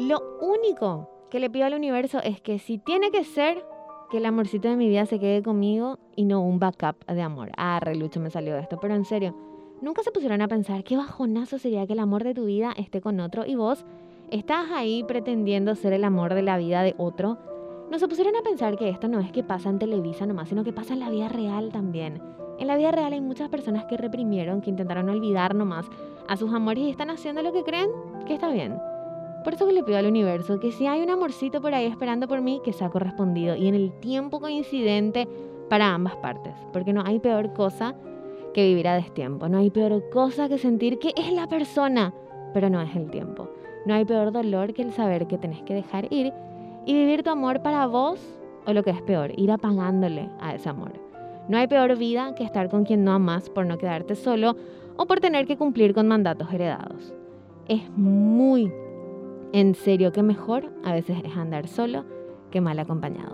Lo único que le pido al universo es que si tiene que ser, que el amorcito de mi vida se quede conmigo y no un backup de amor. Ah, relucho me salió esto, pero en serio, nunca se pusieron a pensar qué bajonazo sería que el amor de tu vida esté con otro y vos estás ahí pretendiendo ser el amor de la vida de otro. No se pusieron a pensar que esto no es que pasa en Televisa nomás, sino que pasa en la vida real también. En la vida real hay muchas personas que reprimieron, que intentaron olvidar nomás a sus amores y están haciendo lo que creen que está bien. Por eso que le pido al universo que si hay un amorcito por ahí esperando por mí, que sea correspondido y en el tiempo coincidente para ambas partes. Porque no hay peor cosa que vivir a destiempo. No hay peor cosa que sentir que es la persona, pero no es el tiempo. No hay peor dolor que el saber que tenés que dejar ir y vivir tu amor para vos o lo que es peor, ir apagándole a ese amor. No hay peor vida que estar con quien no amas por no quedarte solo o por tener que cumplir con mandatos heredados. Es muy en serio que mejor a veces es andar solo que mal acompañado.